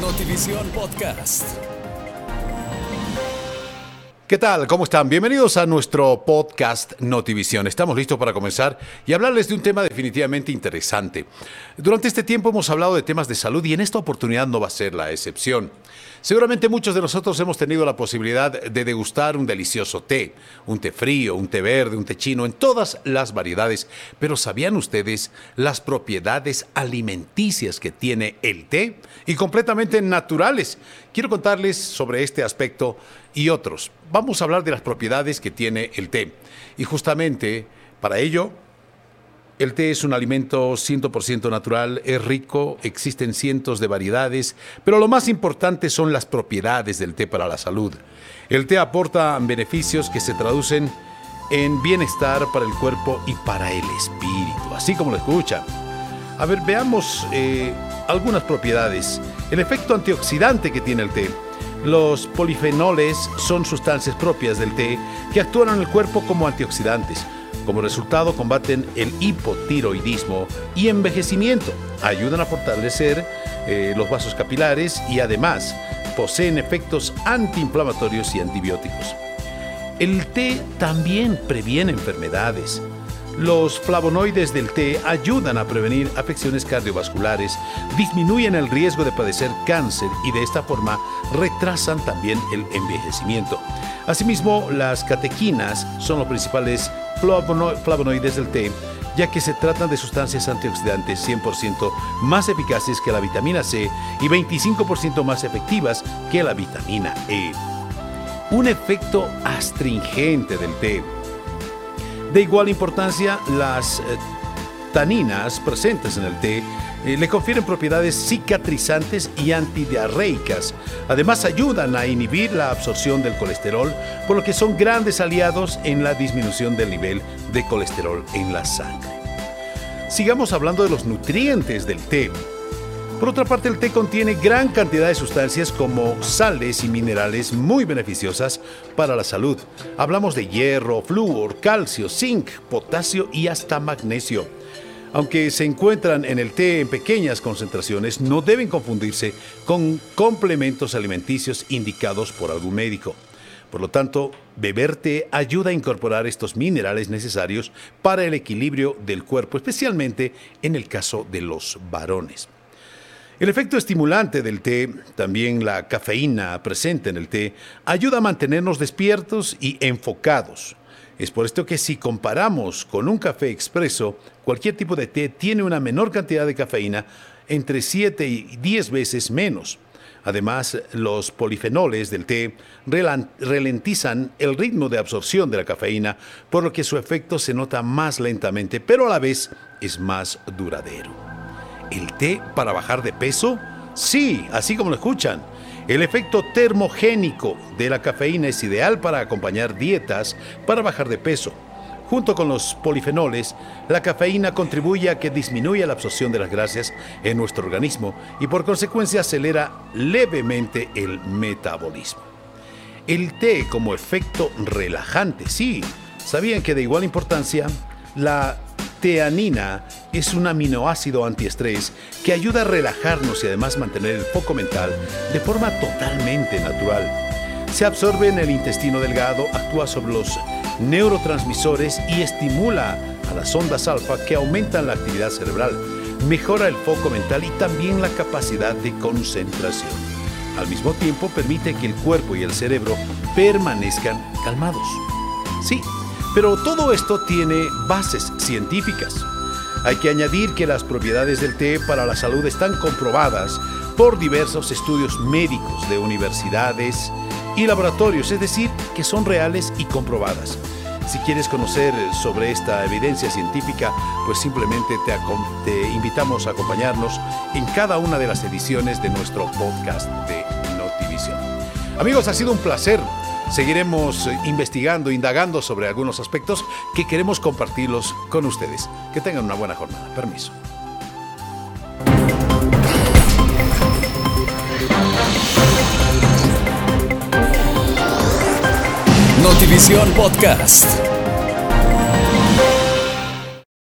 Notivisión Podcast. ¿Qué tal? ¿Cómo están? Bienvenidos a nuestro podcast Notivisión. Estamos listos para comenzar y hablarles de un tema definitivamente interesante. Durante este tiempo hemos hablado de temas de salud y en esta oportunidad no va a ser la excepción. Seguramente muchos de nosotros hemos tenido la posibilidad de degustar un delicioso té, un té frío, un té verde, un té chino, en todas las variedades. Pero ¿sabían ustedes las propiedades alimenticias que tiene el té? Y completamente naturales. Quiero contarles sobre este aspecto y otros. Vamos a hablar de las propiedades que tiene el té. Y justamente para ello el té es un alimento 100% natural, es rico, existen cientos de variedades, pero lo más importante son las propiedades del té para la salud. El té aporta beneficios que se traducen en bienestar para el cuerpo y para el espíritu, así como lo escuchan. A ver, veamos eh, algunas propiedades. El efecto antioxidante que tiene el té. Los polifenoles son sustancias propias del té que actúan en el cuerpo como antioxidantes. Como resultado, combaten el hipotiroidismo y envejecimiento, ayudan a fortalecer eh, los vasos capilares y además poseen efectos antiinflamatorios y antibióticos. El té también previene enfermedades. Los flavonoides del té ayudan a prevenir afecciones cardiovasculares, disminuyen el riesgo de padecer cáncer y de esta forma retrasan también el envejecimiento. Asimismo, las catequinas son los principales flavonoides del té, ya que se tratan de sustancias antioxidantes 100% más eficaces que la vitamina C y 25% más efectivas que la vitamina E. Un efecto astringente del té. De igual importancia, las eh, taninas presentes en el té eh, le confieren propiedades cicatrizantes y antidiarreicas. Además ayudan a inhibir la absorción del colesterol, por lo que son grandes aliados en la disminución del nivel de colesterol en la sangre. Sigamos hablando de los nutrientes del té. Por otra parte, el té contiene gran cantidad de sustancias como sales y minerales muy beneficiosas para la salud. Hablamos de hierro, flúor, calcio, zinc, potasio y hasta magnesio. Aunque se encuentran en el té en pequeñas concentraciones, no deben confundirse con complementos alimenticios indicados por algún médico. Por lo tanto, beber té ayuda a incorporar estos minerales necesarios para el equilibrio del cuerpo, especialmente en el caso de los varones. El efecto estimulante del té, también la cafeína presente en el té, ayuda a mantenernos despiertos y enfocados. Es por esto que si comparamos con un café expreso, cualquier tipo de té tiene una menor cantidad de cafeína, entre 7 y 10 veces menos. Además, los polifenoles del té ralentizan el ritmo de absorción de la cafeína, por lo que su efecto se nota más lentamente, pero a la vez es más duradero. ¿El té para bajar de peso? Sí, así como lo escuchan. El efecto termogénico de la cafeína es ideal para acompañar dietas para bajar de peso. Junto con los polifenoles, la cafeína contribuye a que disminuya la absorción de las grasas en nuestro organismo y por consecuencia acelera levemente el metabolismo. El té como efecto relajante, sí. ¿Sabían que de igual importancia la teanina es un aminoácido antiestrés que ayuda a relajarnos y además mantener el foco mental de forma totalmente natural. Se absorbe en el intestino delgado, actúa sobre los neurotransmisores y estimula a las ondas alfa que aumentan la actividad cerebral, mejora el foco mental y también la capacidad de concentración. Al mismo tiempo permite que el cuerpo y el cerebro permanezcan calmados. Sí, pero todo esto tiene bases científicas. Hay que añadir que las propiedades del té para la salud están comprobadas por diversos estudios médicos de universidades y laboratorios, es decir, que son reales y comprobadas. Si quieres conocer sobre esta evidencia científica, pues simplemente te, invitamos a acompañarnos en cada una de las ediciones de nuestro podcast de Notivisión. Amigos, ha sido un placer Seguiremos investigando, indagando sobre algunos aspectos que queremos compartirlos con ustedes. Que tengan una buena jornada. Permiso. Notivisión Podcast.